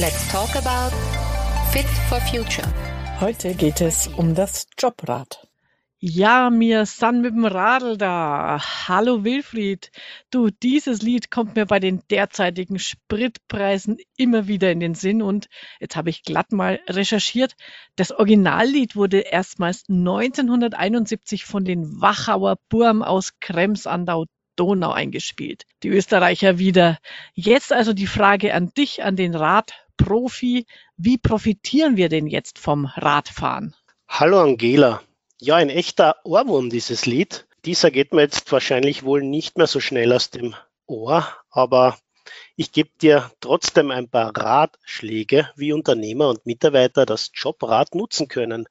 Let's talk about Fit for Future. Heute geht es um das Jobrad. Ja, mir san mit dem Radl da. Hallo Wilfried. Du, dieses Lied kommt mir bei den derzeitigen Spritpreisen immer wieder in den Sinn und jetzt habe ich glatt mal recherchiert. Das Originallied wurde erstmals 1971 von den Wachauer Burm aus Krems an der Donau eingespielt. Die Österreicher wieder. Jetzt also die Frage an dich, an den Radprofi. Wie profitieren wir denn jetzt vom Radfahren? Hallo Angela. Ja, ein echter Ohrwurm, dieses Lied. Dieser geht mir jetzt wahrscheinlich wohl nicht mehr so schnell aus dem Ohr, aber ich gebe dir trotzdem ein paar Ratschläge, wie Unternehmer und Mitarbeiter das Jobrad nutzen können,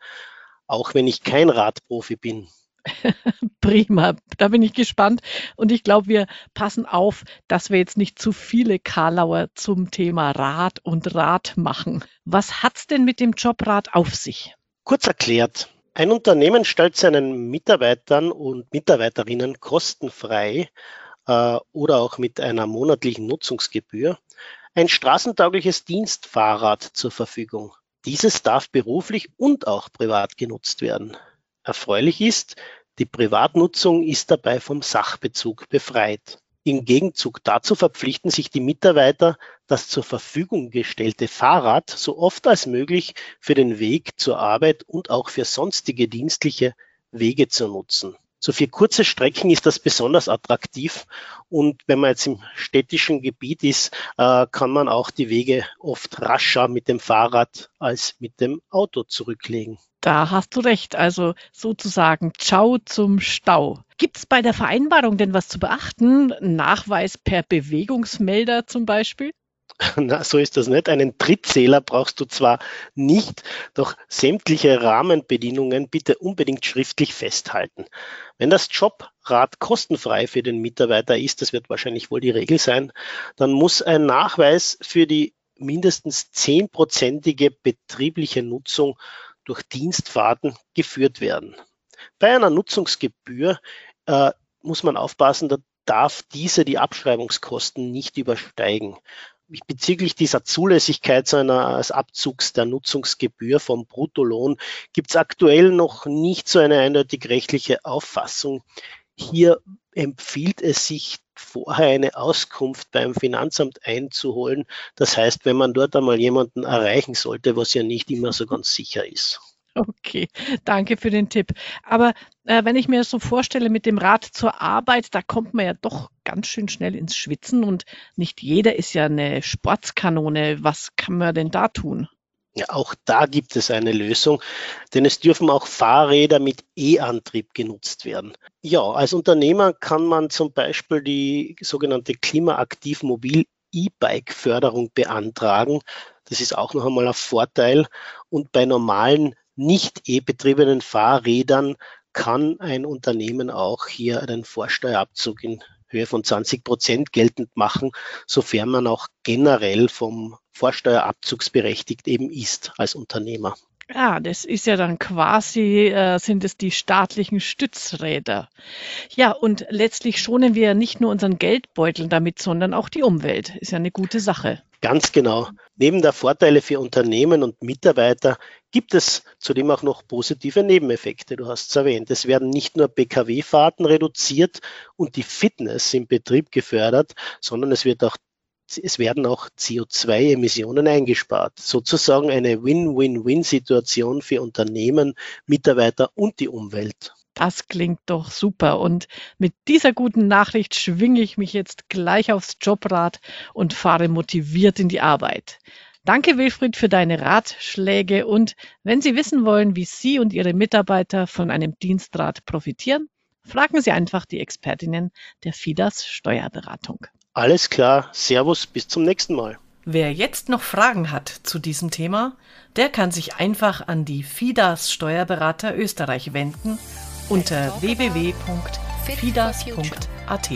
auch wenn ich kein Radprofi bin. Prima, da bin ich gespannt und ich glaube, wir passen auf, dass wir jetzt nicht zu viele Karlauer zum Thema Rad und Rad machen. Was hat's denn mit dem Jobrad auf sich? Kurz erklärt, ein Unternehmen stellt seinen Mitarbeitern und Mitarbeiterinnen kostenfrei äh, oder auch mit einer monatlichen Nutzungsgebühr ein straßentaugliches Dienstfahrrad zur Verfügung. Dieses darf beruflich und auch privat genutzt werden. Erfreulich ist, die Privatnutzung ist dabei vom Sachbezug befreit. Im Gegenzug dazu verpflichten sich die Mitarbeiter, das zur Verfügung gestellte Fahrrad so oft als möglich für den Weg zur Arbeit und auch für sonstige dienstliche Wege zu nutzen. So für kurze Strecken ist das besonders attraktiv und wenn man jetzt im städtischen Gebiet ist, äh, kann man auch die Wege oft rascher mit dem Fahrrad als mit dem Auto zurücklegen. Da hast du recht. Also sozusagen Ciao zum Stau. Gibt es bei der Vereinbarung denn was zu beachten? Nachweis per Bewegungsmelder zum Beispiel? Na, so ist das nicht. Einen Trittzähler brauchst du zwar nicht, doch sämtliche Rahmenbedingungen bitte unbedingt schriftlich festhalten. Wenn das Jobrad kostenfrei für den Mitarbeiter ist, das wird wahrscheinlich wohl die Regel sein, dann muss ein Nachweis für die mindestens zehnprozentige betriebliche Nutzung durch Dienstfahrten geführt werden. Bei einer Nutzungsgebühr äh, muss man aufpassen, da darf diese die Abschreibungskosten nicht übersteigen. Bezüglich dieser Zulässigkeit so eines Abzugs der Nutzungsgebühr vom Bruttolohn gibt es aktuell noch nicht so eine eindeutig rechtliche Auffassung. Hier empfiehlt es sich, vorher eine Auskunft beim Finanzamt einzuholen. Das heißt, wenn man dort einmal jemanden erreichen sollte, was ja nicht immer so ganz sicher ist. Okay, danke für den Tipp. Aber äh, wenn ich mir so vorstelle mit dem Rad zur Arbeit, da kommt man ja doch ganz schön schnell ins Schwitzen und nicht jeder ist ja eine Sportskanone. Was kann man denn da tun? Ja, auch da gibt es eine Lösung, denn es dürfen auch Fahrräder mit E-Antrieb genutzt werden. Ja, als Unternehmer kann man zum Beispiel die sogenannte Klimaaktiv Mobil E-Bike-Förderung beantragen. Das ist auch noch einmal ein Vorteil. Und bei normalen nicht e-betriebenen Fahrrädern kann ein Unternehmen auch hier einen Vorsteuerabzug in Höhe von 20 Prozent geltend machen, sofern man auch generell vom Vorsteuerabzugsberechtigt eben ist als Unternehmer. Ja, das ist ja dann quasi, äh, sind es die staatlichen Stützräder. Ja, und letztlich schonen wir ja nicht nur unseren Geldbeutel damit, sondern auch die Umwelt. Ist ja eine gute Sache. Ganz genau. Neben der Vorteile für Unternehmen und Mitarbeiter gibt es zudem auch noch positive Nebeneffekte. Du hast es erwähnt. Es werden nicht nur Pkw-Fahrten reduziert und die Fitness im Betrieb gefördert, sondern es wird auch es werden auch CO2-Emissionen eingespart. Sozusagen eine Win-Win-Win-Situation für Unternehmen, Mitarbeiter und die Umwelt. Das klingt doch super. Und mit dieser guten Nachricht schwinge ich mich jetzt gleich aufs Jobrad und fahre motiviert in die Arbeit. Danke, Wilfried, für deine Ratschläge. Und wenn Sie wissen wollen, wie Sie und Ihre Mitarbeiter von einem Dienstrad profitieren, fragen Sie einfach die Expertinnen der FIDAS Steuerberatung. Alles klar. Servus, bis zum nächsten Mal. Wer jetzt noch Fragen hat zu diesem Thema, der kann sich einfach an die FIDAS Steuerberater Österreich wenden unter www.fidas.at.